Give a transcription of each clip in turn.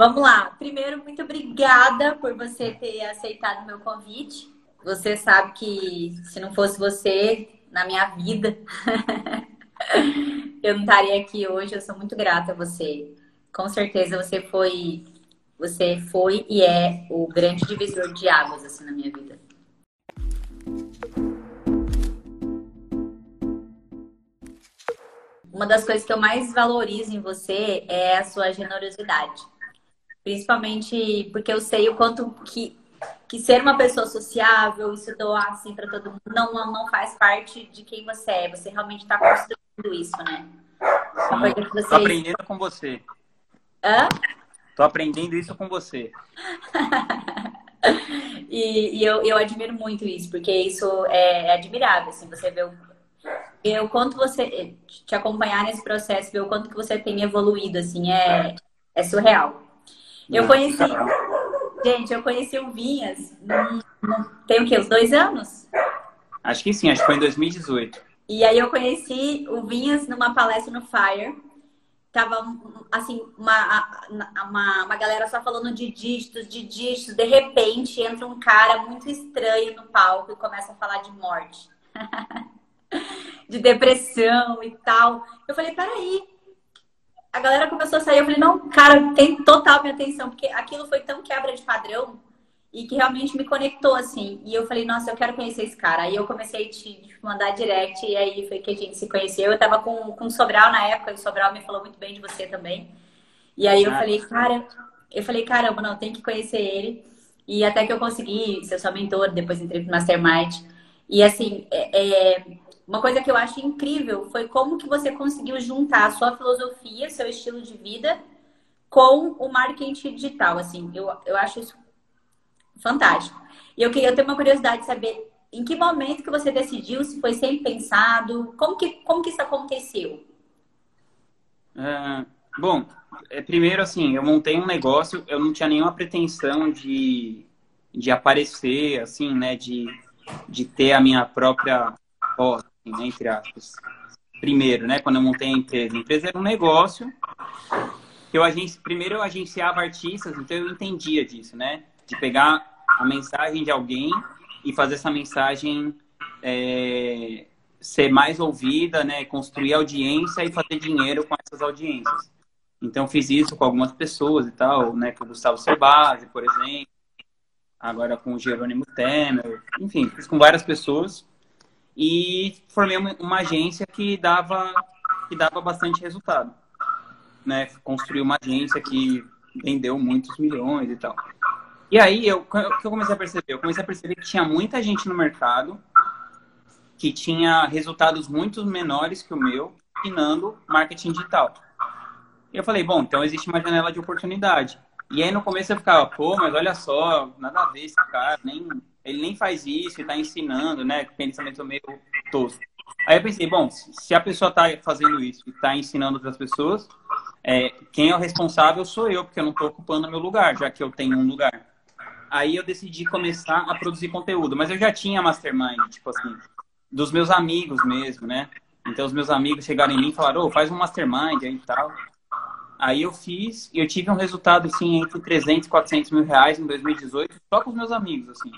Vamos lá. Primeiro, muito obrigada por você ter aceitado meu convite. Você sabe que se não fosse você na minha vida, eu não estaria aqui hoje. Eu sou muito grata a você. Com certeza você foi, você foi e é o grande divisor de águas assim na minha vida. Uma das coisas que eu mais valorizo em você é a sua generosidade. Principalmente porque eu sei o quanto que, que ser uma pessoa sociável, isso doar assim para todo mundo, não, não faz parte de quem você é. Você realmente está construindo isso, né? Você... Tô aprendendo com você. Hã? Tô aprendendo isso com você. e, e eu, eu admiro muito isso, porque isso é, é admirável, assim, você vê o, ver o quanto você te acompanhar nesse processo, ver o quanto que você tem evoluído, assim, é, é surreal. Eu conheci, gente, eu conheci o Vinhas, num, num, tem o quê? Uns dois anos? Acho que sim, acho que foi em 2018. E aí eu conheci o Vinhas numa palestra no Fire. Tava, assim, uma, uma, uma galera só falando de dígitos, de dígitos. De repente, entra um cara muito estranho no palco e começa a falar de morte. de depressão e tal. Eu falei, peraí. A galera começou a sair, eu falei, não, cara, tem total minha atenção, porque aquilo foi tão quebra de padrão e que realmente me conectou, assim. E eu falei, nossa, eu quero conhecer esse cara. Aí eu comecei a te mandar direct, e aí foi que a gente se conheceu. Eu tava com, com o Sobral na época, e o Sobral me falou muito bem de você também. E aí eu falei, cara, eu falei, caramba, não, tem que conhecer ele. E até que eu consegui ser sua mentor, depois entrei pro Mastermind. E assim, é, é uma coisa que eu acho incrível foi como que você conseguiu juntar a sua filosofia, seu estilo de vida com o marketing digital, assim. Eu, eu acho isso fantástico. E eu, eu tenho uma curiosidade de saber em que momento que você decidiu, se foi sempre pensado, como que, como que isso aconteceu? É, bom, é, primeiro assim, eu montei um negócio, eu não tinha nenhuma pretensão de, de aparecer, assim, né, de, de ter a minha própria voz, entre aspas. Primeiro, né, quando eu montei a empresa. A empresa era um negócio eu agenci, primeiro eu agenciava artistas, então eu entendia disso, né? De pegar a mensagem de alguém e fazer essa mensagem é, ser mais ouvida, né? Construir audiência e fazer dinheiro com essas audiências. Então fiz isso com algumas pessoas e tal, né? Com o Gustavo Cerbasi, por exemplo. Agora com o Jerônimo Temer. Enfim, fiz com várias pessoas e formei uma agência que dava que dava bastante resultado, né? Construí uma agência que vendeu muitos milhões e tal. E aí eu o que eu comecei a perceber, eu comecei a perceber que tinha muita gente no mercado que tinha resultados muito menores que o meu ensinando marketing digital. E eu falei, bom, então existe uma janela de oportunidade. E aí no começo eu ficava, pô, mas olha só, nada a ver esse cara, nem ele nem faz isso está ensinando, né? Pensamento meio tosco. Aí eu pensei, bom, se a pessoa está fazendo isso e está ensinando outras pessoas, é, quem é o responsável sou eu, porque eu não estou ocupando meu lugar, já que eu tenho um lugar. Aí eu decidi começar a produzir conteúdo, mas eu já tinha mastermind, tipo assim, dos meus amigos mesmo, né? Então os meus amigos chegaram em mim e falaram, oh, faz um mastermind aí e tal. Aí eu fiz e eu tive um resultado, assim, entre 300 e 400 mil reais em 2018, só com os meus amigos, assim.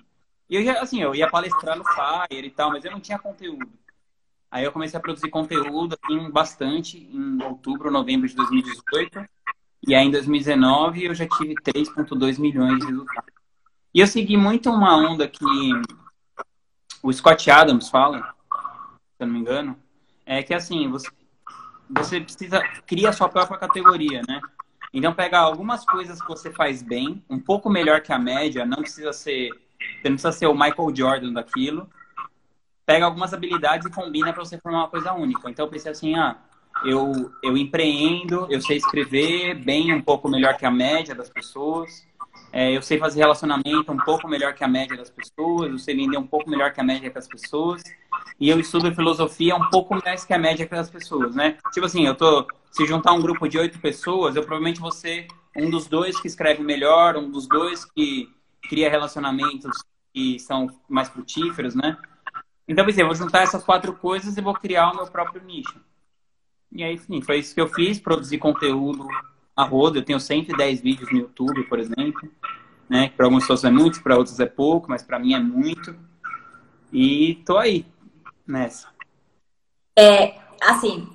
E eu já, assim, eu ia palestrar no Fire e tal, mas eu não tinha conteúdo. Aí eu comecei a produzir conteúdo, assim, bastante em outubro, novembro de 2018. E aí em 2019 eu já tive 3,2 milhões de resultados. E eu segui muito uma onda que o Scott Adams fala, se eu não me engano, é que assim, você, você precisa criar a sua própria categoria, né? Então pegar algumas coisas que você faz bem, um pouco melhor que a média, não precisa ser você não precisa ser o Michael Jordan daquilo. Pega algumas habilidades e combina para você formar uma coisa única. Então eu pensei assim, ah, eu, eu empreendo, eu sei escrever bem um pouco melhor que a média das pessoas. É, eu sei fazer relacionamento um pouco melhor que a média das pessoas, eu sei vender um pouco melhor que a média das pessoas. E eu estudo filosofia um pouco mais que a média das pessoas, né? Tipo assim, eu tô. Se juntar um grupo de oito pessoas, eu provavelmente vou ser um dos dois que escreve melhor, um dos dois que cria relacionamentos que são mais frutíferos, né? Então, pensei, eu vou juntar essas quatro coisas e vou criar o meu próprio nicho. E aí, enfim, foi isso que eu fiz, produzir conteúdo a roda. Eu tenho 110 vídeos no YouTube, por exemplo. Né? Para algumas pessoas é muito, para outras é pouco, mas para mim é muito. E tô aí nessa. É, assim,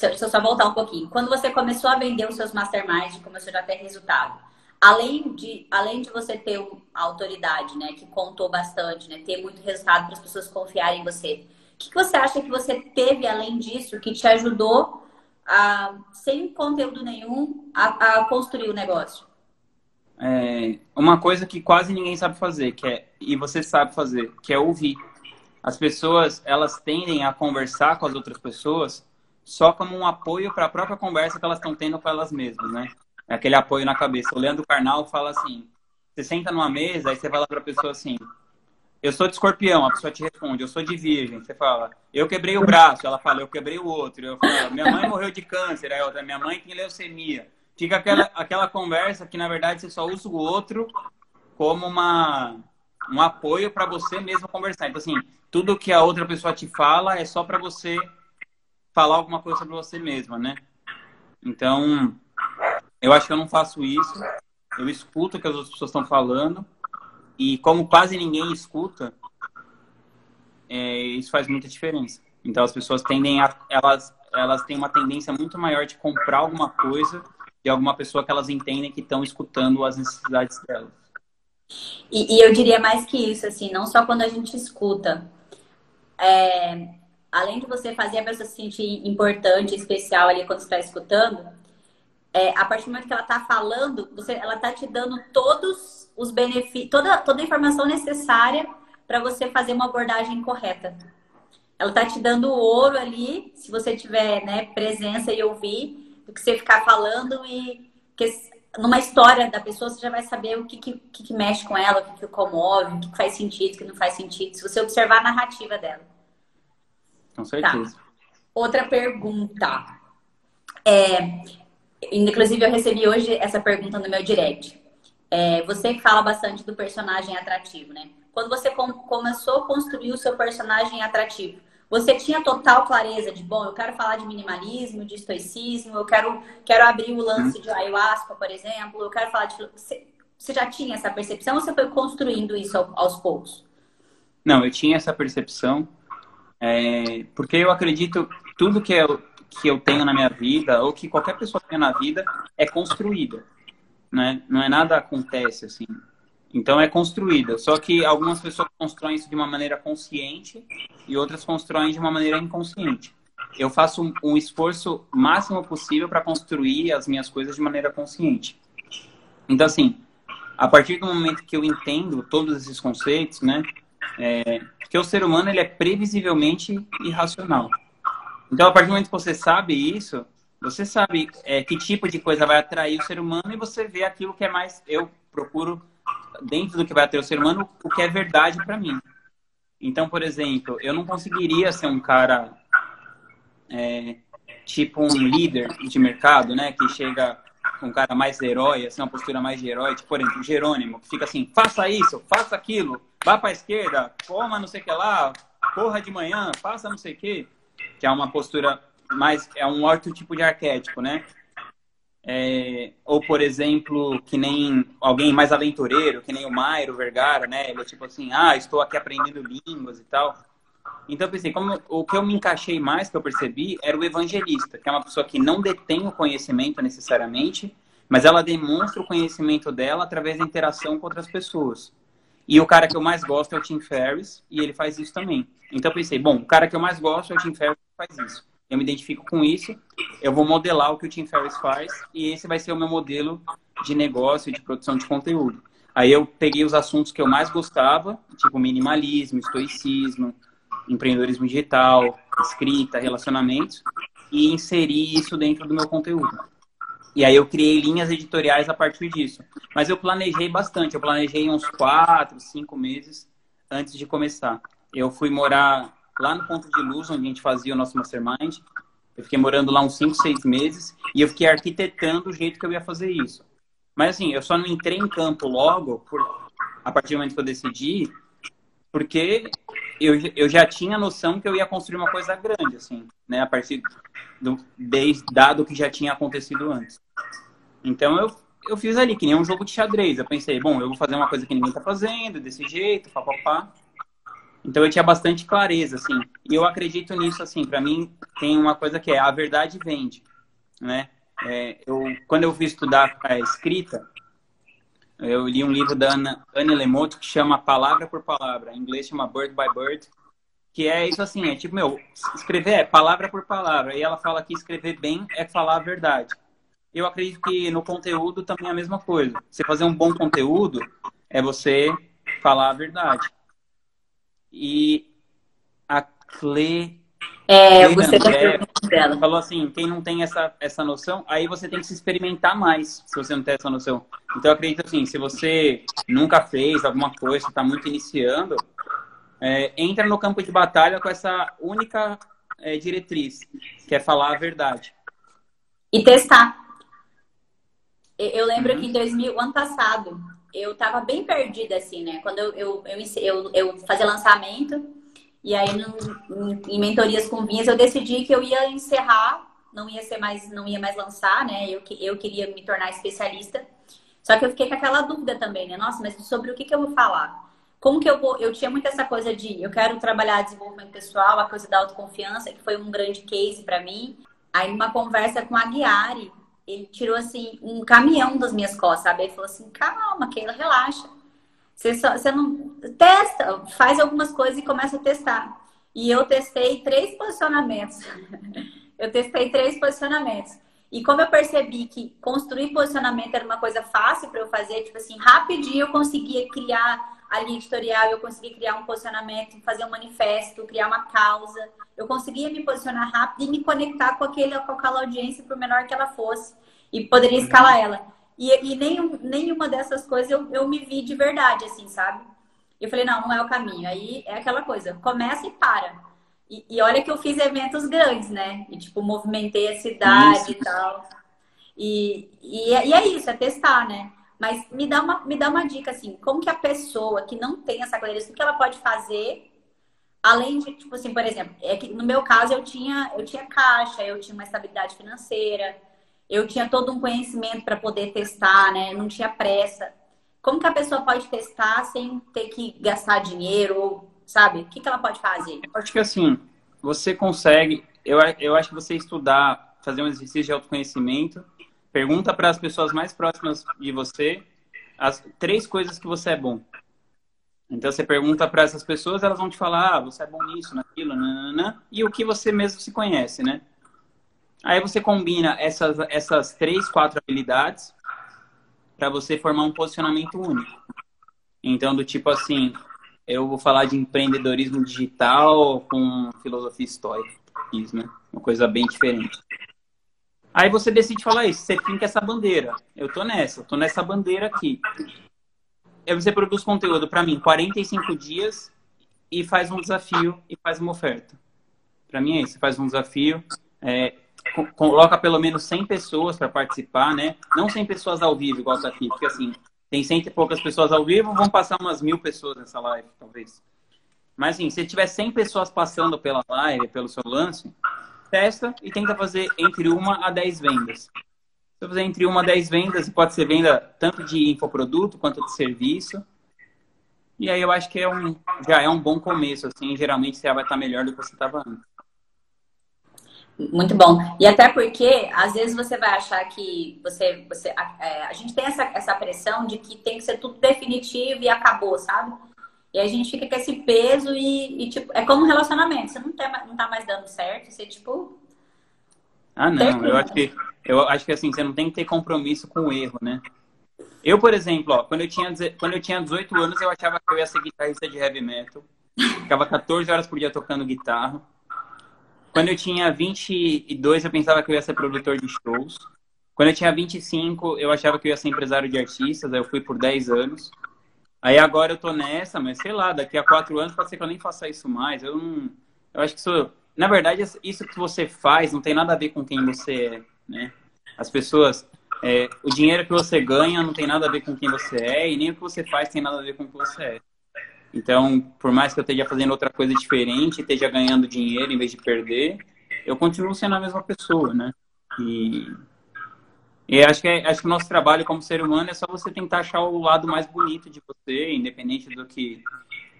deixa eu só voltar um pouquinho. Quando você começou a vender os seus masterminds, começou a ter resultado, além de, além de você ter a autoridade, né, que contou bastante, né, ter muito resultado para as pessoas confiarem em você, o que, que você acha que você teve além disso que te ajudou a, sem conteúdo nenhum, a, a construir o negócio? É, uma coisa que quase ninguém sabe fazer, que é, e você sabe fazer, que é ouvir. As pessoas, elas tendem a conversar com as outras pessoas só como um apoio para a própria conversa que elas estão tendo com elas mesmas, né? Aquele apoio na cabeça. O Leandro Carnal fala assim: você senta numa mesa, aí você fala para a pessoa assim: eu sou de escorpião, a pessoa te responde, eu sou de virgem. Você fala, eu quebrei o braço, ela fala, eu quebrei o outro. Eu falo, minha mãe morreu de câncer, aí outra, minha mãe tem leucemia. Fica aquela, aquela conversa que, na verdade, você só usa o outro como uma, um apoio para você mesmo conversar. Então, assim, tudo que a outra pessoa te fala é só para você falar alguma coisa sobre você mesma, né? Então, eu acho que eu não faço isso. Eu escuto o que as outras pessoas estão falando. E como quase ninguém escuta, é, isso faz muita diferença. Então, as pessoas tendem a... Elas, elas têm uma tendência muito maior de comprar alguma coisa de alguma pessoa que elas entendem que estão escutando as necessidades delas. E, e, eu diria mais que isso, assim, não só quando a gente escuta. É, além de você fazer a pessoa se sentir importante, especial ali quando está escutando, é, a partir do momento que ela está falando, você, ela está te dando todos os benefícios, toda, toda a informação necessária para você fazer uma abordagem correta. Ela está te dando o ouro ali, se você tiver né, presença e ouvir, do que você ficar falando e que, numa história da pessoa você já vai saber o que, que, que mexe com ela, o que, que comove, o que faz sentido, o que não faz sentido, se você observar a narrativa dela. Com certeza. Tá. Outra pergunta. É, inclusive, eu recebi hoje essa pergunta no meu direct. É, você fala bastante do personagem atrativo, né? Quando você com, começou a construir o seu personagem atrativo, você tinha total clareza de, bom, eu quero falar de minimalismo, de estoicismo, eu quero, quero abrir o lance de ayahuasca, por exemplo, eu quero falar de. Você, você já tinha essa percepção ou você foi construindo isso aos poucos? Não, eu tinha essa percepção. É, porque eu acredito tudo que eu, que eu tenho na minha vida, ou que qualquer pessoa tenha na vida, é construída. Né? Não é nada acontece assim. Então é construída. Só que algumas pessoas constroem isso de uma maneira consciente e outras constroem de uma maneira inconsciente. Eu faço um, um esforço máximo possível para construir as minhas coisas de maneira consciente. Então, assim, a partir do momento que eu entendo todos esses conceitos, né, é, porque o ser humano ele é previsivelmente irracional. Então, a partir do momento que você sabe isso, você sabe é, que tipo de coisa vai atrair o ser humano e você vê aquilo que é mais. Eu procuro, dentro do que vai atrair o ser humano, o que é verdade para mim. Então, por exemplo, eu não conseguiria ser um cara é, tipo um líder de mercado, né? Que chega um cara mais herói, assim, uma postura mais de herói, tipo, por exemplo, Jerônimo, que fica assim, faça isso, faça aquilo, vá para a esquerda, coma não sei o que lá, corra de manhã, faça não sei o que, que é uma postura mais, é um outro tipo de arquétipo, né? É, ou, por exemplo, que nem alguém mais aventureiro, que nem o Mairo Vergara, né? Ele é tipo assim, ah, estou aqui aprendendo línguas e tal. Então, eu pensei, como o que eu me encaixei mais, que eu percebi, era o evangelista, que é uma pessoa que não detém o conhecimento necessariamente, mas ela demonstra o conhecimento dela através da interação com outras pessoas. E o cara que eu mais gosto é o Tim Ferriss, e ele faz isso também. Então, eu pensei, bom, o cara que eu mais gosto é o Tim Ferriss que faz isso. Eu me identifico com isso, eu vou modelar o que o Tim Ferriss faz, e esse vai ser o meu modelo de negócio de produção de conteúdo. Aí eu peguei os assuntos que eu mais gostava, tipo minimalismo, estoicismo, empreendedorismo digital, escrita, relacionamentos, e inserir isso dentro do meu conteúdo. E aí eu criei linhas editoriais a partir disso. Mas eu planejei bastante, eu planejei uns quatro, cinco meses antes de começar. Eu fui morar lá no Ponto de Luz, onde a gente fazia o nosso Mastermind. Eu fiquei morando lá uns cinco, seis meses e eu fiquei arquitetando o jeito que eu ia fazer isso. Mas assim, eu só não entrei em campo logo, por, a partir do momento que eu decidi, porque eu, eu já tinha noção que eu ia construir uma coisa grande, assim, né? A partir do desde, dado que já tinha acontecido antes. Então eu, eu fiz ali, que nem um jogo de xadrez. Eu pensei, bom, eu vou fazer uma coisa que ninguém tá fazendo, desse jeito, papapá. Então eu tinha bastante clareza, assim. E eu acredito nisso, assim. Para mim, tem uma coisa que é a verdade vende, né? É, eu, quando eu fui estudar a escrita, eu li um livro da Ana, Anne Lemoto que chama Palavra por Palavra. Em inglês chama Bird by Bird. Que é isso assim, é tipo, meu, escrever é palavra por palavra. E ela fala que escrever bem é falar a verdade. Eu acredito que no conteúdo também é a mesma coisa. Você fazer um bom conteúdo é você falar a verdade. E a Cle é, eu gostei da dela. Falou assim, quem não tem essa, essa noção, aí você tem que se experimentar mais, se você não tem essa noção. Então, eu acredito assim, se você nunca fez alguma coisa, está muito iniciando, é, entra no campo de batalha com essa única é, diretriz, que é falar a verdade. E testar. Eu lembro uhum. que em 2000, ano passado, eu estava bem perdida, assim, né? Quando eu, eu, eu, eu, eu fazia lançamento, e aí, no, em mentorias com vinhas, eu decidi que eu ia encerrar, não ia ser mais, não ia mais lançar, né? Eu, eu queria me tornar especialista. Só que eu fiquei com aquela dúvida também, né? Nossa, mas sobre o que, que eu vou falar? Como que eu vou. Eu tinha muito essa coisa de eu quero trabalhar desenvolvimento pessoal, a coisa da autoconfiança, que foi um grande case para mim. Aí, numa conversa com a Guiari, ele tirou assim um caminhão das minhas costas, sabe? Ele falou assim: calma, Keila, relaxa. Você, só, você não testa, faz algumas coisas e começa a testar. E eu testei três posicionamentos. eu testei três posicionamentos. E como eu percebi que construir posicionamento era uma coisa fácil para eu fazer, tipo assim, rapidinho eu conseguia criar a linha editorial, eu conseguia criar um posicionamento, fazer um manifesto, criar uma causa. Eu conseguia me posicionar rápido e me conectar com, aquele, com aquela audiência, por menor que ela fosse. E poderia escalar ela. E, e nenhum, nenhuma dessas coisas eu, eu me vi de verdade, assim, sabe? Eu falei, não, não é o caminho. Aí é aquela coisa, começa e para. E, e olha que eu fiz eventos grandes, né? E, tipo, movimentei a cidade isso. e tal. E, e, é, e é isso, é testar, né? Mas me dá, uma, me dá uma dica, assim, como que a pessoa que não tem essa clareza, o que ela pode fazer, além de, tipo assim, por exemplo, é que no meu caso eu tinha, eu tinha caixa, eu tinha uma estabilidade financeira, eu tinha todo um conhecimento para poder testar, né? Não tinha pressa. Como que a pessoa pode testar sem ter que gastar dinheiro, sabe? O que, que ela pode fazer? Eu acho que assim, você consegue. Eu, eu acho que você estudar, fazer um exercício de autoconhecimento, pergunta para as pessoas mais próximas de você as três coisas que você é bom. Então você pergunta para essas pessoas, elas vão te falar, ah, você é bom nisso, naquilo, nanana, e o que você mesmo se conhece, né? Aí você combina essas, essas três, quatro habilidades para você formar um posicionamento único. Então, do tipo assim, eu vou falar de empreendedorismo digital com filosofia histórica, né? Uma coisa bem diferente. Aí você decide falar isso, você finca essa bandeira. Eu tô nessa, eu tô nessa bandeira aqui. Aí você produz conteúdo para mim 45 dias e faz um desafio e faz uma oferta. Para mim é isso, você faz um desafio, é, coloca pelo menos 100 pessoas para participar, né? Não 100 pessoas ao vivo, igual tá aqui, porque assim, tem cento e poucas pessoas ao vivo, vão passar umas mil pessoas nessa live, talvez. Mas assim, se tiver 100 pessoas passando pela live, pelo seu lance, testa e tenta fazer entre uma a 10 vendas. Se você fazer entre uma a 10 vendas, pode ser venda tanto de infoproduto quanto de serviço. E aí eu acho que é um, já é um bom começo, assim, geralmente você vai estar melhor do que você estava antes. Muito bom. E até porque, às vezes, você vai achar que você. você é, a gente tem essa, essa pressão de que tem que ser tudo definitivo e acabou, sabe? E a gente fica com esse peso e, e tipo, é como um relacionamento. Você não, tem, não tá mais dando certo, você, tipo. Ah, não. Eu acho que, eu acho que assim, você não tem que ter compromisso com o erro, né? Eu, por exemplo, ó, quando, eu tinha, quando eu tinha 18 anos, eu achava que eu ia ser guitarrista de heavy metal. Ficava 14 horas por dia tocando guitarra. Quando eu tinha 22, eu pensava que eu ia ser produtor de shows. Quando eu tinha 25, eu achava que eu ia ser empresário de artistas, aí eu fui por 10 anos. Aí agora eu tô nessa, mas sei lá, daqui a 4 anos pode ser que eu nem faça isso mais. Eu não. Eu acho que isso. Na verdade, isso que você faz não tem nada a ver com quem você é, né? As pessoas. É, o dinheiro que você ganha não tem nada a ver com quem você é, e nem o que você faz tem nada a ver com o que você é. Então, por mais que eu esteja fazendo outra coisa diferente, esteja ganhando dinheiro em vez de perder, eu continuo sendo a mesma pessoa, né? E E acho que, é, acho que o nosso trabalho como ser humano é só você tentar achar o lado mais bonito de você, independente do que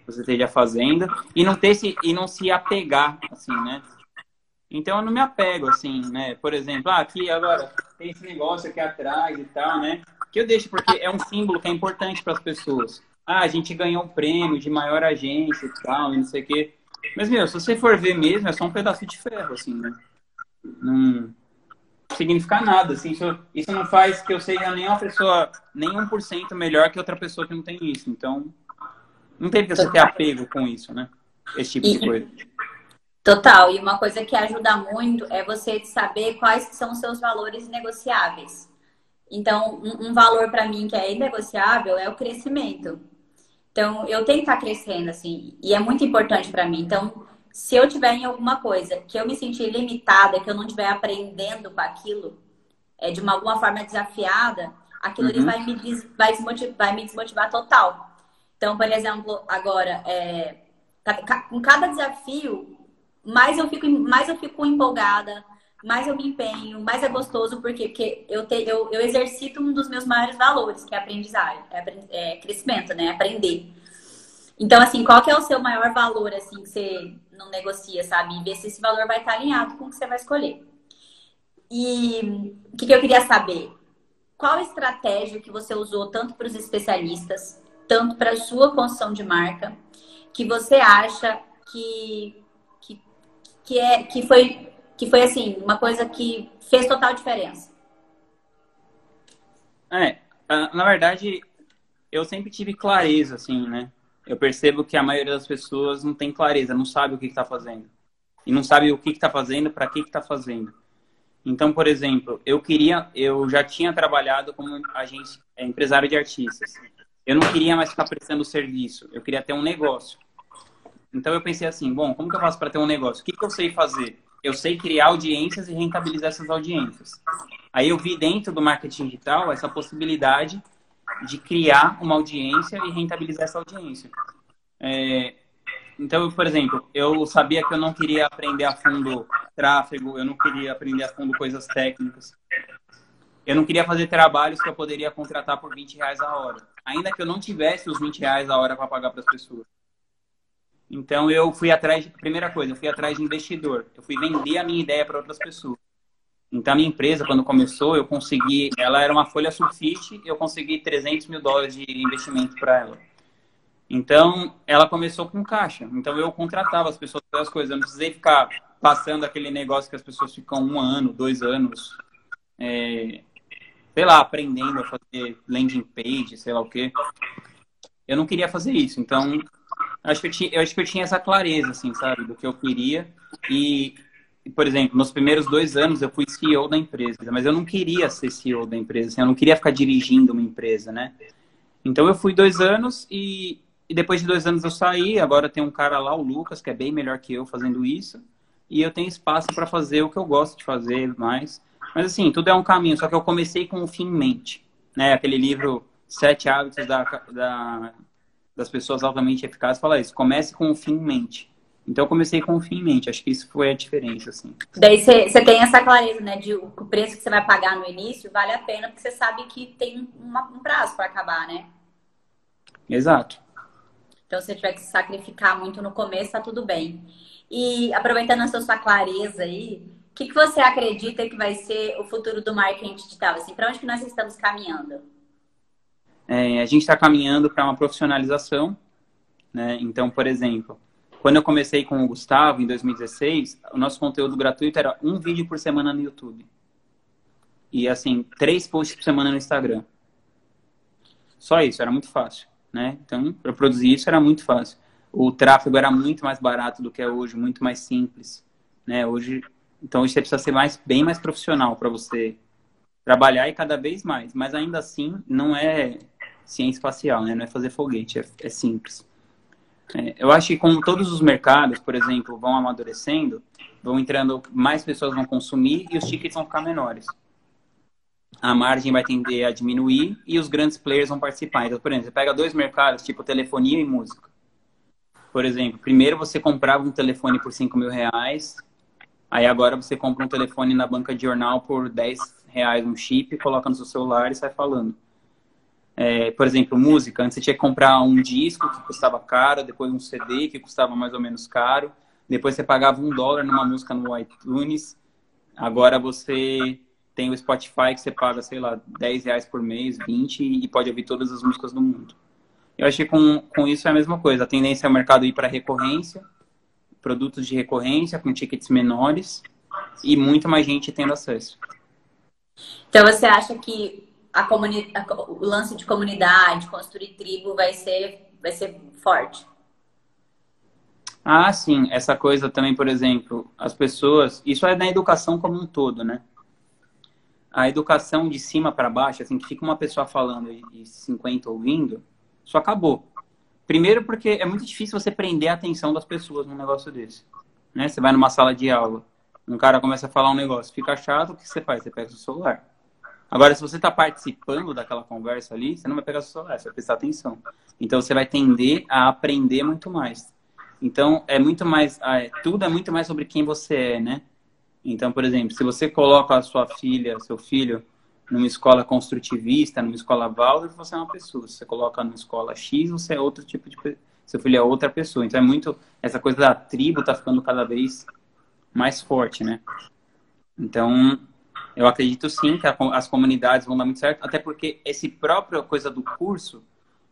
você esteja fazendo, e não ter se, e não se apegar, assim, né? Então eu não me apego, assim, né? Por exemplo, ah, aqui agora tem esse negócio aqui atrás e tal, né? Que eu deixo porque é um símbolo que é importante para as pessoas. Ah, a gente ganhou um prêmio de maior agência e tal, e não sei o quê. Mas, meu, se você for ver mesmo, é só um pedaço de ferro, assim, né? Não significa nada, assim. Isso, isso não faz que eu seja nem uma pessoa, nem 1% melhor que outra pessoa que não tem isso. Então, não tem que você ter apego com isso, né? Esse tipo de coisa. Total. E uma coisa que ajuda muito é você saber quais são os seus valores negociáveis. Então, um, um valor para mim que é inegociável é o crescimento. Então, eu tenho que estar crescendo, assim, e é muito importante para mim. Então, se eu tiver em alguma coisa que eu me sentir limitada, que eu não estiver aprendendo com aquilo, é, de uma, alguma forma desafiada, aquilo uhum. vai, me des, vai, desmotivar, vai me desmotivar total. Então, por exemplo, agora, é, com cada desafio, mais eu fico, mais eu fico empolgada, mais eu me empenho, mais é gostoso, porque, porque eu, te, eu, eu exercito um dos meus maiores valores, que é aprendizagem, é, é crescimento, né? Aprender. Então, assim, qual que é o seu maior valor, assim, que você não negocia, sabe? E ver se esse valor vai estar alinhado com o que você vai escolher. E o que, que eu queria saber? Qual estratégia que você usou tanto para os especialistas, tanto para a sua construção de marca, que você acha que, que, que, é, que, foi, que foi, assim, uma coisa que fez total diferença? É, na verdade, eu sempre tive clareza, assim, né? Eu percebo que a maioria das pessoas não tem clareza, não sabe o que está fazendo. E não sabe o que está fazendo, para que está fazendo. Então, por exemplo, eu queria, eu já tinha trabalhado como agente, é, empresário de artistas. Eu não queria mais ficar prestando serviço, eu queria ter um negócio. Então eu pensei assim, bom, como que eu faço para ter um negócio? O que, que eu sei fazer? Eu sei criar audiências e rentabilizar essas audiências. Aí eu vi dentro do marketing digital essa possibilidade de criar uma audiência e rentabilizar essa audiência. É, então, por exemplo, eu sabia que eu não queria aprender a fundo tráfego, eu não queria aprender a fundo coisas técnicas. Eu não queria fazer trabalhos que eu poderia contratar por 20 reais a hora ainda que eu não tivesse os 20 reais a hora para pagar para as pessoas. Então eu fui atrás, primeira coisa, eu fui atrás de investidor. Eu fui vender a minha ideia para outras pessoas. Então a minha empresa, quando começou, eu consegui, ela era uma folha sulfite, eu consegui 300 mil dólares de investimento para ela. Então ela começou com caixa. Então eu contratava as pessoas para as coisas. Eu não precisei ficar passando aquele negócio que as pessoas ficam um ano, dois anos é, sei lá, aprendendo a fazer landing page, sei lá o quê. Eu não queria fazer isso, então acho que eu tinha, eu acho que eu tinha essa clareza, assim, sabe, do que eu queria. E, por exemplo, nos primeiros dois anos eu fui CEO da empresa, mas eu não queria ser CEO da empresa, assim, eu não queria ficar dirigindo uma empresa, né? Então eu fui dois anos e, e depois de dois anos eu saí. Agora tem um cara lá, o Lucas, que é bem melhor que eu fazendo isso. E eu tenho espaço para fazer o que eu gosto de fazer mais. Mas assim, tudo é um caminho, só que eu comecei com o fim em mente. Né? Aquele livro Sete Hábitos da, da, das Pessoas Altamente Eficazes fala isso. Comece com o fim em mente. Então eu comecei com o fim em mente. Acho que isso foi a diferença, assim. Daí você tem essa clareza, né? De o preço que você vai pagar no início vale a pena, porque você sabe que tem uma, um prazo para acabar, né? Exato. Então, se você tiver que se sacrificar muito no começo, tá tudo bem. E aproveitando essa sua clareza aí, que, que você acredita que vai ser o futuro do marketing digital? Assim, para onde que nós estamos caminhando? É, a gente está caminhando para uma profissionalização. Né? Então, por exemplo, quando eu comecei com o Gustavo, em 2016, o nosso conteúdo gratuito era um vídeo por semana no YouTube. E, assim, três posts por semana no Instagram. Só isso, era muito fácil. Né? Então, para produzir isso era muito fácil. O tráfego era muito mais barato do que é hoje, muito mais simples. Né? Hoje então você precisa ser mais, bem mais profissional para você trabalhar e cada vez mais. Mas ainda assim, não é ciência espacial, né? Não é fazer foguete, é, é simples. É, eu acho que como todos os mercados, por exemplo, vão amadurecendo, vão entrando, mais pessoas vão consumir e os tickets vão ficar menores. A margem vai tender a diminuir e os grandes players vão participar. Então, por exemplo, você pega dois mercados, tipo telefonia e música. Por exemplo, primeiro você comprava um telefone por 5 mil reais, Aí agora você compra um telefone na banca de jornal por 10, reais um chip, coloca no seu celular e sai falando. É, por exemplo, música. Antes você tinha que comprar um disco que custava caro, depois um CD que custava mais ou menos caro. Depois você pagava um dólar numa música no iTunes. Agora você tem o Spotify que você paga, sei lá, 10 reais por mês, 20 e pode ouvir todas as músicas do mundo. Eu achei que com, com isso é a mesma coisa. A tendência é o mercado ir para recorrência, produtos de recorrência com tickets menores e muito mais gente tendo acesso. Então você acha que a comuni... o lance de comunidade, construir tribo vai ser, vai ser forte. Ah, sim. Essa coisa também, por exemplo, as pessoas. Isso é na educação como um todo, né? A educação de cima para baixo, assim, que fica uma pessoa falando e 50 ouvindo, isso acabou. Primeiro, porque é muito difícil você prender a atenção das pessoas num negócio desse. Né? Você vai numa sala de aula, um cara começa a falar um negócio, fica chato, o que você faz? Você pega o celular. Agora, se você está participando daquela conversa ali, você não vai pegar celular, você vai prestar atenção. Então, você vai tender a aprender muito mais. Então, é muito mais. Tudo é muito mais sobre quem você é, né? Então, por exemplo, se você coloca a sua filha, seu filho, numa escola construtivista, numa escola Waldorf, você é uma pessoa. Se você coloca numa escola X, você é outro tipo de. Seu filho é outra pessoa. Então, é muito. Essa coisa da tribo está ficando cada vez mais forte, né? Então, eu acredito sim que a, as comunidades vão dar muito certo, até porque esse próprio coisa do curso,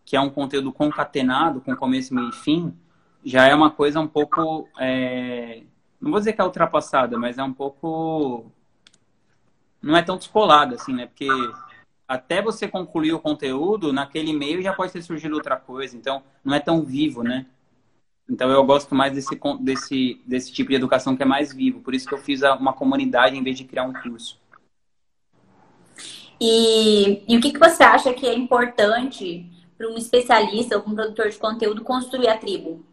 que é um conteúdo concatenado com começo, meio e fim, já é uma coisa um pouco. É, não vou dizer que é ultrapassada, mas é um pouco. Não é tão descolada, assim, né? Porque até você concluir o conteúdo, naquele meio já pode ter surgido outra coisa. Então, não é tão vivo, né? Então, eu gosto mais desse, desse, desse tipo de educação que é mais vivo. Por isso que eu fiz uma comunidade em vez de criar um curso. E, e o que, que você acha que é importante para um especialista ou um produtor de conteúdo construir a tribo?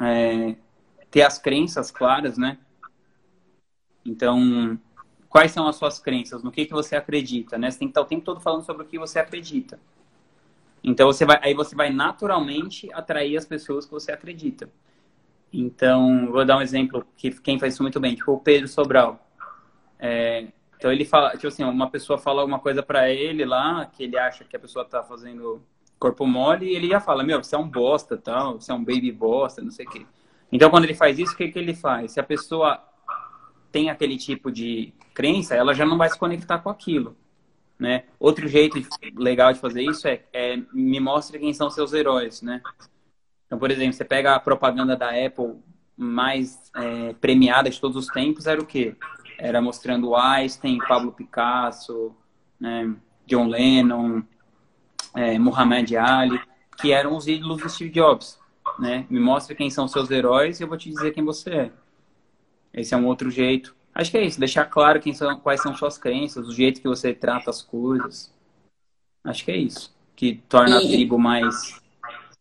É, ter as crenças claras, né? Então, quais são as suas crenças? No que, que você acredita, né? Você tem que estar o tempo todo falando sobre o que você acredita. Então, você vai, aí você vai naturalmente atrair as pessoas que você acredita. Então, vou dar um exemplo que quem faz isso muito bem, tipo o Pedro Sobral. É, então ele fala, tipo assim, uma pessoa fala alguma coisa para ele lá, que ele acha que a pessoa tá fazendo corpo mole, e ele já fala, meu, você é um bosta, tal, você é um baby bosta, não sei o quê. Então quando ele faz isso, o que, que ele faz? Se a pessoa tem aquele tipo de crença, ela já não vai se conectar com aquilo. Né? Outro jeito legal de fazer isso é, é me mostre quem são seus heróis, né? Então, por exemplo, você pega a propaganda da Apple mais é, premiada de todos os tempos, era o quê? Era mostrando Einstein, Pablo Picasso, né, John Lennon, é, Muhammad Ali, que eram os ídolos do Steve Jobs. Né? Me mostra quem são seus heróis e eu vou te dizer quem você é. Esse é um outro jeito. Acho que é isso, deixar claro quem são, quais são suas crenças, o jeito que você trata as coisas. Acho que é isso que torna e... a tribo mais,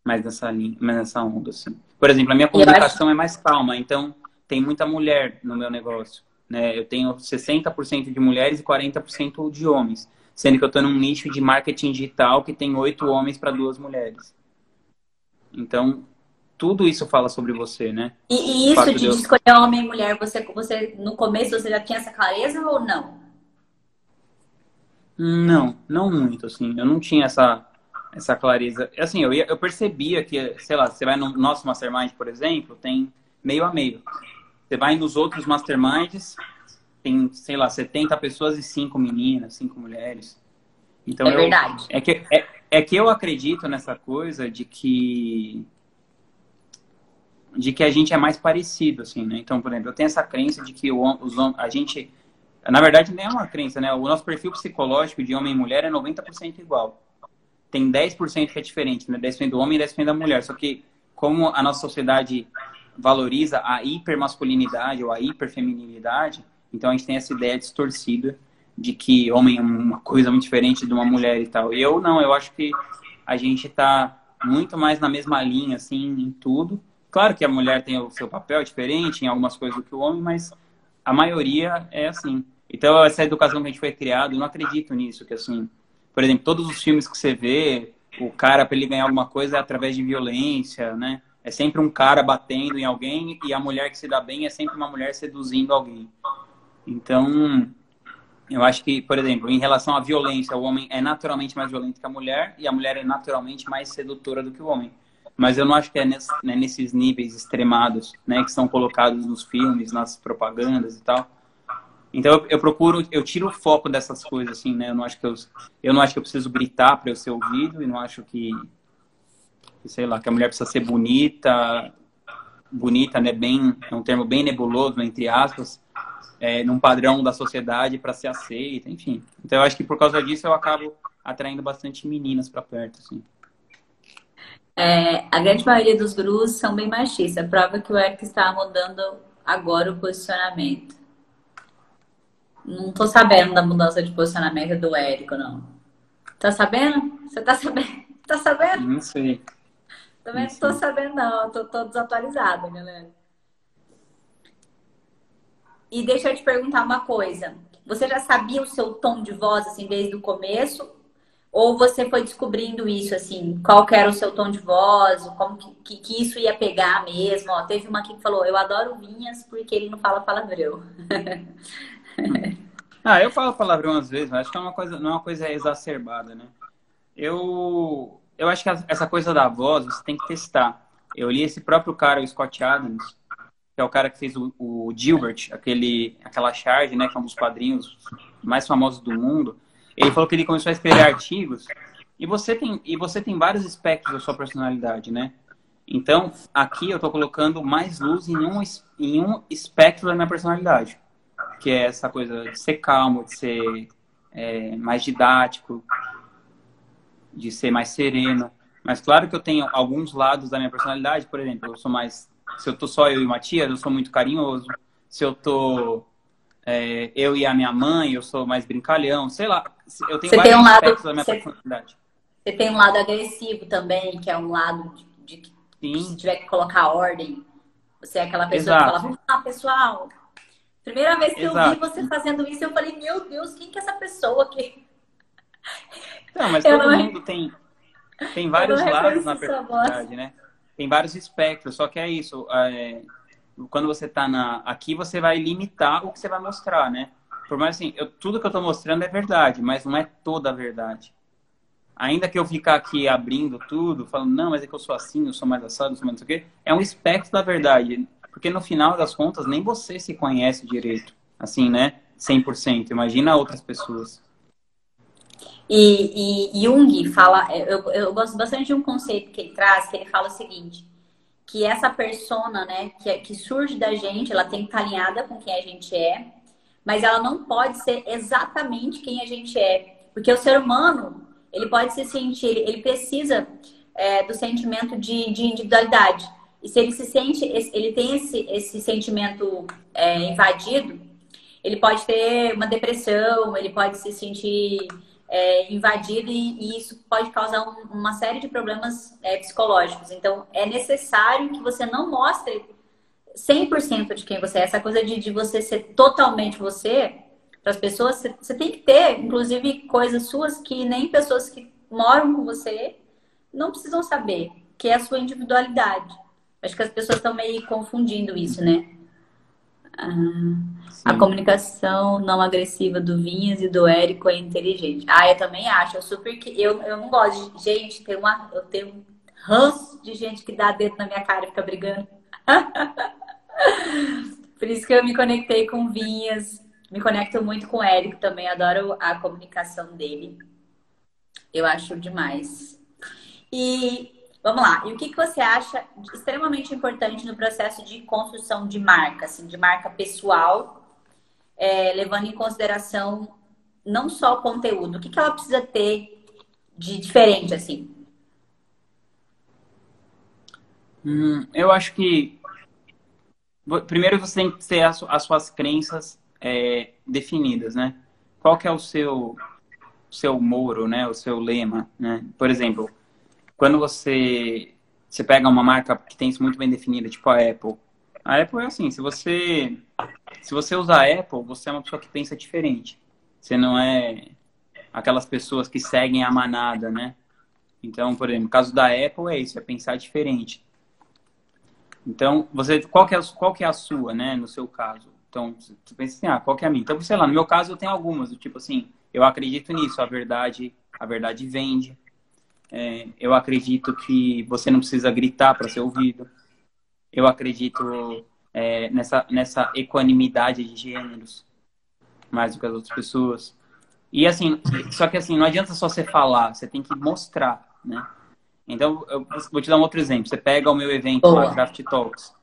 mais nessa linha, mais nessa onda. Assim. Por exemplo, a minha comunicação acho... é mais calma, então tem muita mulher no meu negócio. Né? Eu tenho 60% de mulheres e 40% de homens, sendo que eu estou num nicho de marketing digital que tem oito homens para duas mulheres. Então, tudo isso fala sobre você, né? E, e isso de, de escolher homem e mulher, você, você no começo você já tinha essa clareza ou não? Não, não muito, assim. Eu não tinha essa, essa clareza. Assim, eu, ia, eu percebia que, sei lá, você vai no nosso mastermind, por exemplo, tem meio a meio. Você vai nos outros masterminds, tem, sei lá, 70 pessoas e 5 meninas, 5 mulheres. Então, é eu, verdade. É que, é, é que eu acredito nessa coisa de que de que a gente é mais parecido, assim, né? Então, por exemplo, eu tenho essa crença de que o, os, a gente... Na verdade, nem é uma crença, né? O nosso perfil psicológico de homem e mulher é 90% igual. Tem 10% que é diferente, né? 10% do homem e 10% da mulher. Só que, como a nossa sociedade valoriza a hipermasculinidade ou a hiperfeminilidade, então a gente tem essa ideia distorcida de que homem é uma coisa muito diferente de uma mulher e tal. Eu não, eu acho que a gente está muito mais na mesma linha, assim, em tudo. Claro que a mulher tem o seu papel diferente em algumas coisas do que o homem, mas a maioria é assim. Então, essa educação que a gente foi criado, eu não acredito nisso, que assim, por exemplo, todos os filmes que você vê, o cara, para ele ganhar alguma coisa, é através de violência, né? É sempre um cara batendo em alguém e a mulher que se dá bem é sempre uma mulher seduzindo alguém. Então, eu acho que, por exemplo, em relação à violência, o homem é naturalmente mais violento que a mulher e a mulher é naturalmente mais sedutora do que o homem. Mas eu não acho que é nesse, né, nesses níveis extremados, né, que são colocados nos filmes, nas propagandas e tal. Então eu, eu, procuro, eu tiro o foco dessas coisas, assim, né? Eu não acho que eu, eu não acho que eu preciso gritar para eu ser ouvido e não acho que, sei lá, que a mulher precisa ser bonita, bonita, né? Bem, é um termo bem nebuloso, entre aspas, é, num padrão da sociedade para ser aceita, enfim. Então eu acho que por causa disso eu acabo atraindo bastante meninas para perto, assim. É, a grande maioria dos gurus são bem machistas. Prova que o Eric está mudando agora o posicionamento. Não tô sabendo da mudança de posicionamento do Érico, não. Tá sabendo? Você tá sabendo? Tá sabendo? Não sei. Também não, não tô sabendo, não. Tô, tô desatualizada, galera. E deixa eu te perguntar uma coisa. Você já sabia o seu tom de voz, assim, desde o começo? Ou você foi descobrindo isso, assim? Qual era o seu tom de voz? Como que, que, que isso ia pegar mesmo? Ó, teve uma aqui que falou, eu adoro Vinhas porque ele não fala palavrão. ah, eu falo palavrão às vezes, mas acho que é uma coisa, não é uma coisa exacerbada, né? Eu, eu acho que essa coisa da voz você tem que testar. Eu li esse próprio cara, o Scott Adams, que é o cara que fez o, o Gilbert, aquele, aquela charge, né, que é um dos quadrinhos mais famosos do mundo. Ele falou que ele começou a escrever artigos e você tem e você tem vários espectros da sua personalidade, né? Então, aqui eu estou colocando mais luz em um, em um espectro da minha personalidade que é essa coisa de ser calmo, de ser é, mais didático, de ser mais sereno. Mas claro que eu tenho alguns lados da minha personalidade, por exemplo, eu sou mais. Se eu tô só eu e o Matias, eu sou muito carinhoso. Se eu tô é, eu e a minha mãe, eu sou mais brincalhão, sei lá. Eu tenho você vários tem um lado, da minha você, personalidade. Você tem um lado agressivo também, que é um lado de, de que se tiver que colocar ordem, você é aquela pessoa Exato. que fala, vamos lá, pessoal, Primeira vez que Exato. eu vi você fazendo isso, eu falei, meu Deus, quem que é essa pessoa aqui? Não, mas eu todo não... mundo tem, tem vários lados na personalidade, né? Tem vários espectros, só que é isso. É, quando você tá na, aqui, você vai limitar o que você vai mostrar, né? Por mais assim, eu, tudo que eu tô mostrando é verdade, mas não é toda a verdade. Ainda que eu ficar aqui abrindo tudo, falando, não, mas é que eu sou assim, eu sou mais assado, eu sou mais não sei o quê, é um espectro da verdade. Porque no final das contas, nem você se conhece direito, assim, né? 100%. Imagina outras pessoas. E, e Jung fala, eu, eu gosto bastante de um conceito que ele traz, que ele fala o seguinte, que essa persona, né, que, que surge da gente, ela tem que estar alinhada com quem a gente é, mas ela não pode ser exatamente quem a gente é. Porque o ser humano, ele pode se sentir, ele precisa é, do sentimento de, de individualidade. E se ele se sente, ele tem esse, esse sentimento é, invadido, ele pode ter uma depressão, ele pode se sentir é, invadido e, e, isso pode causar um, uma série de problemas é, psicológicos. Então, é necessário que você não mostre 100% de quem você é. Essa coisa de, de você ser totalmente você, para as pessoas, você, você tem que ter, inclusive, coisas suas que nem pessoas que moram com você não precisam saber, que é a sua individualidade. Acho que as pessoas estão meio confundindo isso, né? Ah, a comunicação não agressiva do Vinhas e do Érico é inteligente. Ah, eu também acho. Eu super que eu, eu não gosto de gente, tem uma eu tenho um ranço de gente que dá dedo na minha cara e fica brigando. Por isso que eu me conectei com Vinhas, me conecto muito com o Érico também, adoro a comunicação dele. Eu acho demais. E Vamos lá. E o que, que você acha extremamente importante no processo de construção de marca, assim, de marca pessoal, é, levando em consideração não só o conteúdo, o que, que ela precisa ter de diferente, assim? Hum, eu acho que primeiro você tem que ter as, as suas crenças é, definidas, né? Qual que é o seu seu moro, né? O seu lema, né? Por exemplo, quando você, você pega uma marca que tem isso muito bem definida, tipo a Apple, a Apple é assim, se você se você usar a Apple, você é uma pessoa que pensa diferente. Você não é aquelas pessoas que seguem a manada, né? Então, por exemplo, no caso da Apple é isso, é pensar diferente. Então, você qual que é, qual que é a sua, né, no seu caso? Então, tu pensa assim, ah, qual que é a minha? Então, sei lá, no meu caso eu tenho algumas, do tipo assim, eu acredito nisso, a verdade, a verdade vende. É, eu acredito que você não precisa gritar para ser ouvido. Eu acredito é, nessa, nessa equanimidade de gêneros, mais do que as outras pessoas. E assim, só que assim, não adianta só você falar, você tem que mostrar, né? Então, eu vou te dar um outro exemplo. Você pega o meu evento lá, Craft Talks.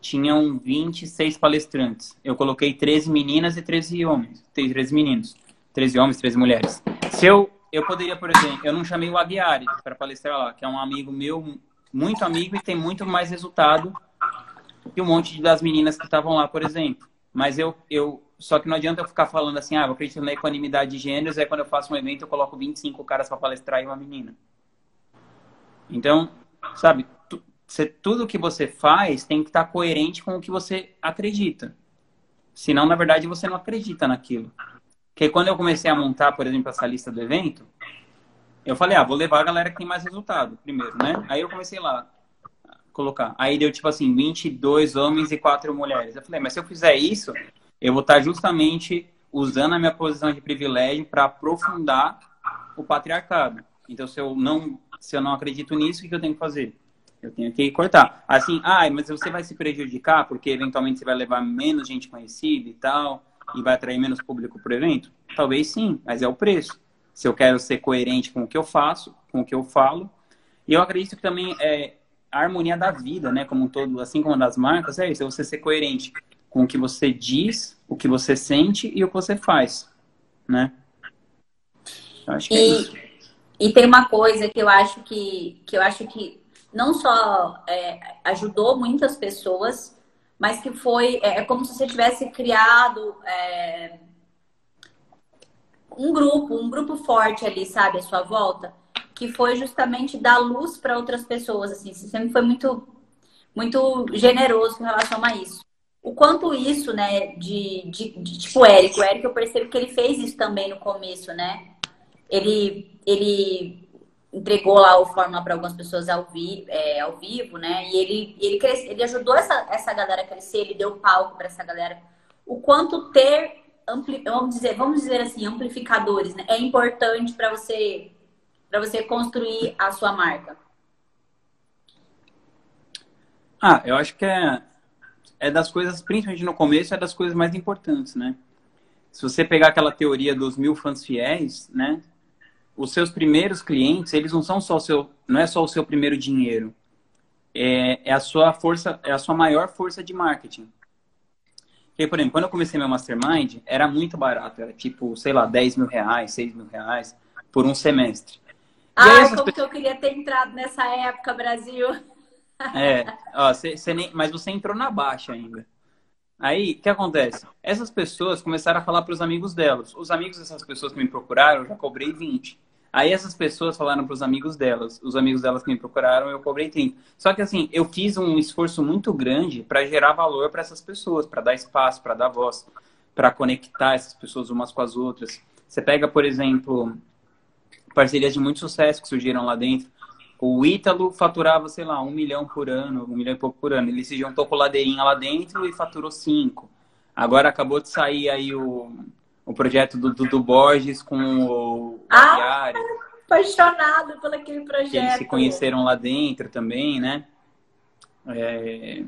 Tinham 26 palestrantes. Eu coloquei 13 meninas e 13 homens. 13 meninos. 13 homens, 13 mulheres. Se eu, eu poderia, por exemplo, eu não chamei o Aguiari para palestrar lá, que é um amigo meu, muito amigo e tem muito mais resultado que um monte das meninas que estavam lá, por exemplo. Mas eu, eu só que não adianta eu ficar falando assim, ah, eu acredito na equanimidade de gêneros, aí quando eu faço um evento eu coloco 25 caras para palestrar e uma menina. Então, sabe, tu, você, tudo que você faz tem que estar coerente com o que você acredita. Senão, na verdade, você não acredita naquilo. Porque quando eu comecei a montar, por exemplo, essa lista do evento, eu falei, ah, vou levar a galera que tem mais resultado primeiro, né? Aí eu comecei lá colocar. Aí deu tipo assim, 22 homens e 4 mulheres. Eu falei, mas se eu fizer isso, eu vou estar justamente usando a minha posição de privilégio para aprofundar o patriarcado. Então, se eu não, se eu não acredito nisso, o que eu tenho que fazer? Eu tenho que cortar. Assim, ah, mas você vai se prejudicar porque eventualmente você vai levar menos gente conhecida e tal, e vai atrair menos público para o evento? Talvez sim, mas é o preço. Se eu quero ser coerente com o que eu faço, com o que eu falo. E eu acredito que também é a harmonia da vida, né, como um todo, assim como das marcas, é isso, é você ser coerente com o que você diz, o que você sente e o que você faz, né? Eu acho que é e, é isso. E tem uma coisa que eu acho que, que eu acho que não só é, ajudou muitas pessoas, mas que foi é, é como se você tivesse criado é, um grupo, um grupo forte ali, sabe, à sua volta, que foi justamente dar luz para outras pessoas. Assim, você sempre foi muito, muito generoso com relação a isso o quanto isso, né, de, de, de, tipo o Érico, o Érico eu percebo que ele fez isso também no começo, né? Ele, ele entregou lá o Fórmula para algumas pessoas ao, vi, é, ao vivo, né? E ele, ele, ele ajudou essa, essa galera a crescer, ele deu palco para essa galera. O quanto ter, ampli, vamos dizer, vamos dizer assim, amplificadores, né? É importante para você, para você construir a sua marca. Ah, eu acho que é é das coisas, principalmente no começo, é das coisas mais importantes, né? Se você pegar aquela teoria dos mil fãs fiéis, né? Os seus primeiros clientes, eles não são só o seu, não é só o seu primeiro dinheiro. É, é a sua força, é a sua maior força de marketing. Porque, por exemplo, quando eu comecei meu mastermind, era muito barato. Era tipo, sei lá, 10 mil reais, 6 mil reais por um semestre. Ah, como pessoas... que eu queria ter entrado nessa época, Brasil. É, ó, cê, cê nem, mas você entrou na baixa ainda. Aí, o que acontece? Essas pessoas começaram a falar para os amigos delas. Os amigos dessas pessoas que me procuraram, eu já cobrei 20. Aí essas pessoas falaram para os amigos delas. Os amigos delas que me procuraram, eu cobrei 30. Só que assim, eu fiz um esforço muito grande para gerar valor para essas pessoas, para dar espaço, para dar voz, para conectar essas pessoas umas com as outras. Você pega, por exemplo, parcerias de muito sucesso que surgiram lá dentro. O Ítalo faturava, sei lá, um milhão por ano, um milhão e pouco por ano. Ele se juntou com ladeirinha lá dentro e faturou cinco. Agora acabou de sair aí o, o projeto do Dudu Borges com o Ah, apaixonado por aquele projeto. Que eles se conheceram lá dentro também, né? É...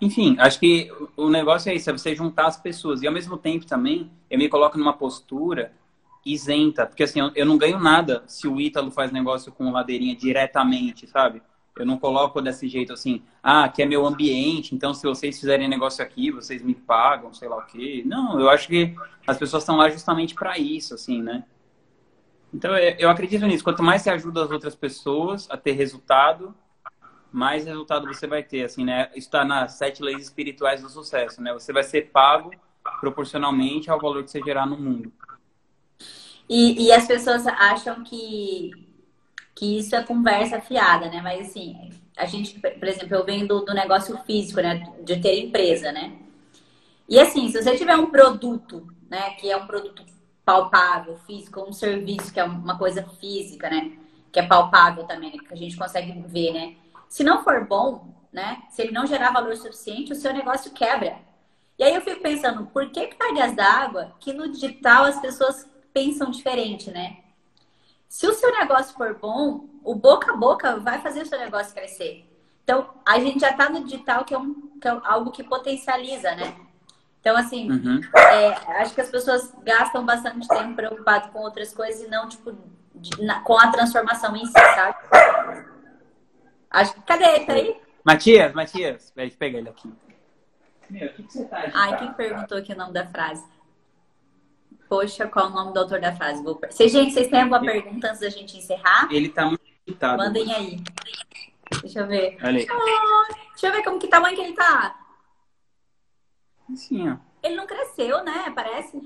Enfim, acho que o negócio é isso, é você juntar as pessoas. E ao mesmo tempo também, eu me coloco numa postura isenta, porque assim, eu, eu não ganho nada se o Ítalo faz negócio com ladeirinha diretamente, sabe? Eu não coloco desse jeito assim, ah, que é meu ambiente, então se vocês fizerem negócio aqui, vocês me pagam, sei lá o quê. Não, eu acho que as pessoas estão lá justamente para isso, assim, né? Então eu acredito nisso. Quanto mais você ajuda as outras pessoas a ter resultado, mais resultado você vai ter, assim, né? Isso está nas sete leis espirituais do sucesso, né? Você vai ser pago proporcionalmente ao valor que você gerar no mundo. E, e as pessoas acham que, que isso é conversa fiada, né? Mas assim, a gente, por exemplo, eu venho do, do negócio físico, né? De ter empresa, né? E assim, se você tiver um produto, né? Que é um produto palpável, físico, um serviço que é uma coisa física, né? Que é palpável também, né? que a gente consegue ver, né? Se não for bom, né? Se ele não gerar valor suficiente, o seu negócio quebra. E aí eu fico pensando, por que cargas d'água que no digital as pessoas pensam diferente, né? Se o seu negócio for bom, o boca a boca vai fazer o seu negócio crescer. Então, a gente já está no digital, que é, um, que é algo que potencializa, né? Então, assim, uhum. é, acho que as pessoas gastam bastante tempo preocupadas com outras coisas e não, tipo, de, na, com a transformação em si, sabe? Acho que. Cadê ele? Peraí. Matias, Matias, eu pegar ele aqui. Meu, o que, que você tá agitado, Ai, quem perguntou aqui o nome da frase? Poxa, qual o nome do autor da frase? Vou... Cê, gente, vocês têm alguma pergunta antes da gente encerrar? Ele tá muito agitado. Mandem aí. Deixa eu ver. Olha aí. Ah, deixa eu ver como que tamanho que ele tá. Assim, ó. Ele não cresceu, né? Parece.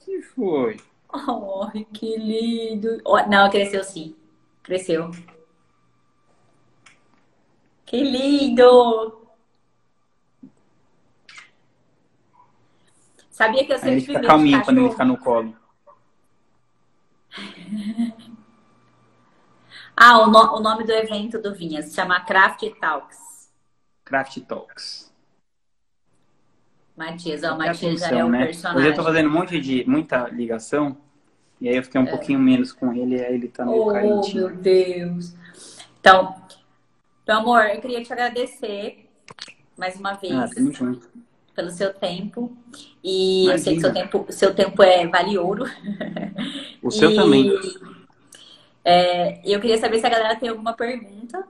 Que foi? Oh, que lindo. Oh, não, cresceu sim. Cresceu. Que lindo! Sabia que eu sempre ele fica calminho quando ele fica no colo. ah, o, no, o, nome do evento do Vinha se chama Craft Talks. Craft Talks. Matias, ó, o Matias é o né? personagem. Hoje eu tô fazendo um monte de, muita ligação, e aí eu fiquei um é. pouquinho menos com ele, e aí ele tá meio oh, carentinho. Oh, meu Deus. Então, meu amor, eu queria te agradecer mais uma vez. Ah, tamo junto pelo seu tempo. E Imagina. eu sei que seu tempo, seu tempo é vale ouro. O seu e, também. É, eu queria saber se a galera tem alguma pergunta.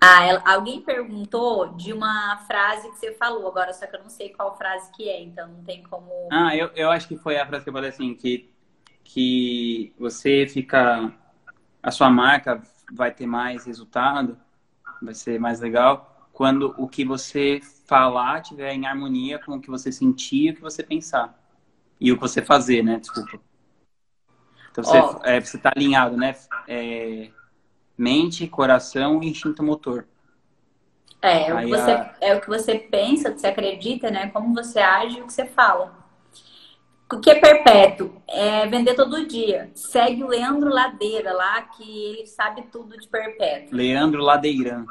Ah, ela, alguém perguntou de uma frase que você falou agora, só que eu não sei qual frase que é, então não tem como. Ah, eu, eu acho que foi a frase que eu falei assim, que, que você fica. A sua marca vai ter mais resultado, vai ser mais legal, quando o que você falar tiver em harmonia com o que você sentir e o que você pensar. E o que você fazer, né? Desculpa. Então você, oh. é, você tá alinhado, né? É, mente, coração e instinto motor. É, é o, que você, a... é o que você pensa, o que você acredita, né? Como você age e o que você fala. O que é perpétuo? É vender todo dia. Segue o Leandro Ladeira lá, que ele sabe tudo de perpétuo. Leandro Ladeirão.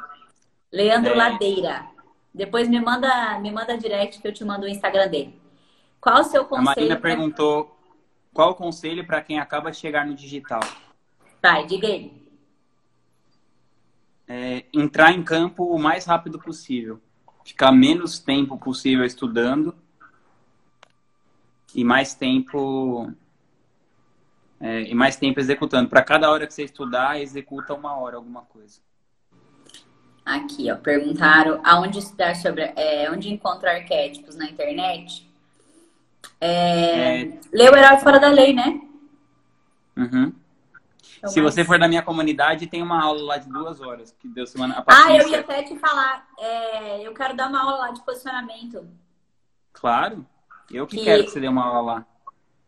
Leandro é... Ladeira. Depois me manda, me manda direct que eu te mando o Instagram dele. Qual o seu conselho? A Marina pra... perguntou qual o conselho para quem acaba de chegar no digital. Vai, diga aí. É, entrar em campo o mais rápido possível. Ficar menos tempo possível estudando e mais tempo é, e mais tempo executando. Para cada hora que você estudar, executa uma hora alguma coisa. Aqui, ó, perguntaram aonde estudar sobre, é, onde encontra arquétipos na internet. É, é... Lê o Herói Fora da Lei, né? Uhum. Então, Se mas... você for da minha comunidade, tem uma aula lá de duas horas que deu semana. Ah, eu ia até te falar. É, eu quero dar uma aula lá de posicionamento. Claro. Eu que, que, quero que você dê uma aula lá.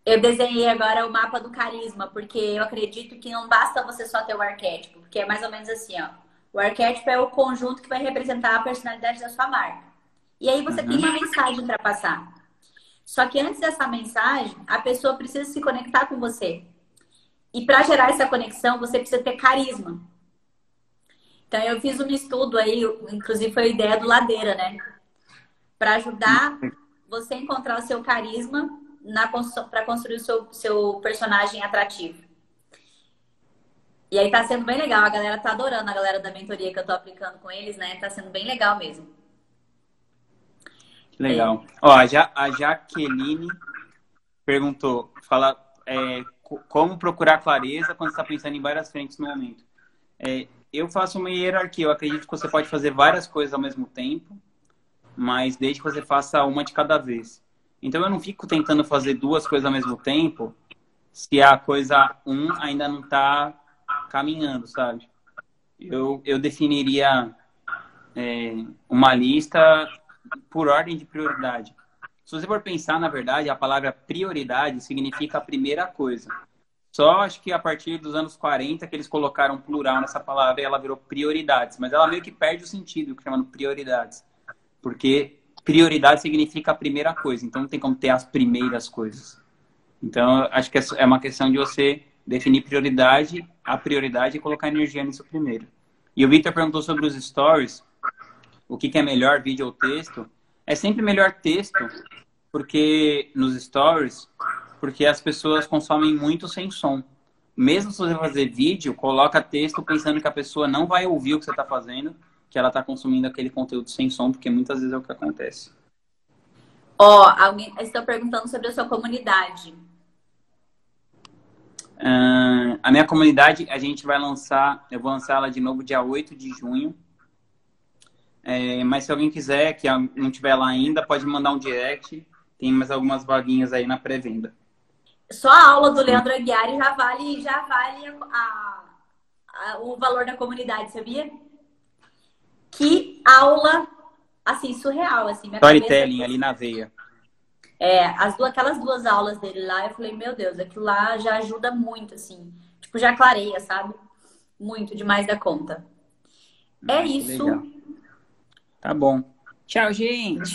Eu desenhei agora o mapa do carisma, porque eu acredito que não basta você só ter o arquétipo, porque é mais ou menos assim, ó. O arquétipo é o conjunto que vai representar a personalidade da sua marca. E aí você uhum. tem uma mensagem para passar. Só que antes dessa mensagem, a pessoa precisa se conectar com você. E para gerar essa conexão, você precisa ter carisma. Então eu fiz um estudo aí, inclusive foi a ideia do Ladeira, né? Para ajudar você a encontrar o seu carisma para construir o seu, seu personagem atrativo. E aí tá sendo bem legal, a galera tá adorando, a galera da mentoria que eu tô aplicando com eles, né? Tá sendo bem legal mesmo. Legal. É. Ó, a, ja a Jaqueline perguntou, fala é, como procurar clareza quando está pensando em várias frentes no momento. É, eu faço uma hierarquia, eu acredito que você pode fazer várias coisas ao mesmo tempo, mas desde que você faça uma de cada vez. Então eu não fico tentando fazer duas coisas ao mesmo tempo se a coisa um ainda não está caminhando, sabe? Eu, eu definiria é, uma lista por ordem de prioridade. Se você for pensar, na verdade, a palavra prioridade significa a primeira coisa. Só acho que a partir dos anos 40 que eles colocaram plural nessa palavra e ela virou prioridades. Mas ela meio que perde o sentido, chamando prioridades. Porque prioridade significa a primeira coisa. Então não tem como ter as primeiras coisas. Então acho que é uma questão de você definir prioridade, a prioridade e colocar energia nisso primeiro. E o Victor perguntou sobre os stories, o que, que é melhor, vídeo ou texto. É sempre melhor texto, porque nos stories, porque as pessoas consomem muito sem som. Mesmo se você fazer vídeo, coloca texto pensando que a pessoa não vai ouvir o que você está fazendo, que ela está consumindo aquele conteúdo sem som, porque muitas vezes é o que acontece. Ó, oh, alguém está perguntando sobre a sua comunidade. Uh, a minha comunidade, a gente vai lançar, eu vou lançar ela de novo dia 8 de junho. É, mas se alguém quiser, que não tiver lá ainda, pode mandar um direct. Tem mais algumas vaguinhas aí na pré-venda. Só a aula do Leandro Aguiar já vale, já vale a, a, o valor da comunidade, sabia? Que aula, assim, surreal, assim. Storytelling cabeça... ali na veia. É, as duas, aquelas duas aulas dele lá, eu falei, meu Deus, aquilo lá já ajuda muito, assim. Tipo, já clareia, sabe? Muito, demais da conta. É ah, isso. Legal. Tá bom. Tchau, gente.